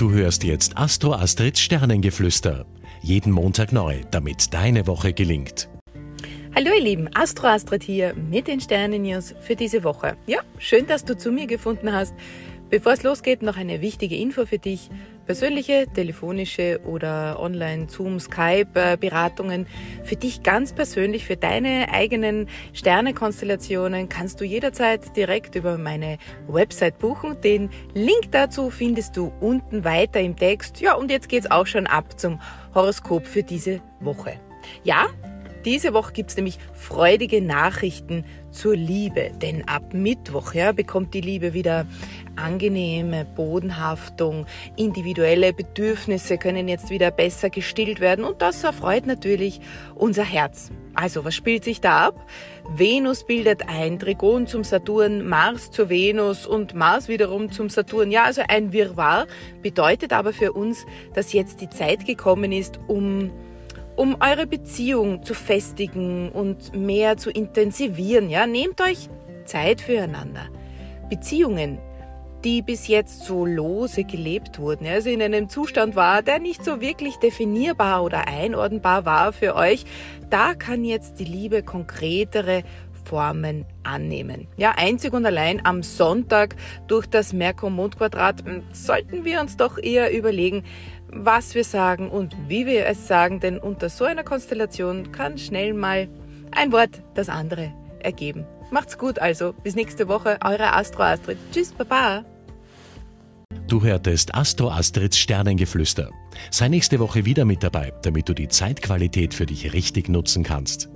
Du hörst jetzt Astro Astrids Sternengeflüster. Jeden Montag neu, damit deine Woche gelingt. Hallo ihr Lieben, Astro Astrid hier mit den Sternen-News für diese Woche. Ja, schön, dass du zu mir gefunden hast. Bevor es losgeht, noch eine wichtige Info für dich. Persönliche, telefonische oder online Zoom, Skype äh, Beratungen für dich ganz persönlich, für deine eigenen Sternekonstellationen kannst du jederzeit direkt über meine Website buchen. Den Link dazu findest du unten weiter im Text. Ja, und jetzt geht's auch schon ab zum Horoskop für diese Woche. Ja, diese Woche gibt's nämlich freudige Nachrichten zur Liebe, denn ab Mittwoch ja, bekommt die Liebe wieder angenehme Bodenhaftung, individuelle Bedürfnisse können jetzt wieder besser gestillt werden und das erfreut natürlich unser Herz. Also, was spielt sich da ab? Venus bildet ein Trigon zum Saturn, Mars zur Venus und Mars wiederum zum Saturn. Ja, also ein Wirrwarr bedeutet aber für uns, dass jetzt die Zeit gekommen ist, um um eure Beziehung zu festigen und mehr zu intensivieren. Ja, nehmt euch Zeit füreinander. Beziehungen, die bis jetzt so lose gelebt wurden, also in einem Zustand war, der nicht so wirklich definierbar oder einordnbar war für euch, da kann jetzt die Liebe konkretere Formen annehmen. Ja, einzig und allein am Sonntag durch das Merkur-Mond-Quadrat hm, sollten wir uns doch eher überlegen, was wir sagen und wie wir es sagen, denn unter so einer Konstellation kann schnell mal ein Wort das andere ergeben. Macht's gut also. Bis nächste Woche. Eure Astro Astrid. Tschüss, Baba. Du hörtest Astro Astrids Sternengeflüster. Sei nächste Woche wieder mit dabei, damit du die Zeitqualität für dich richtig nutzen kannst.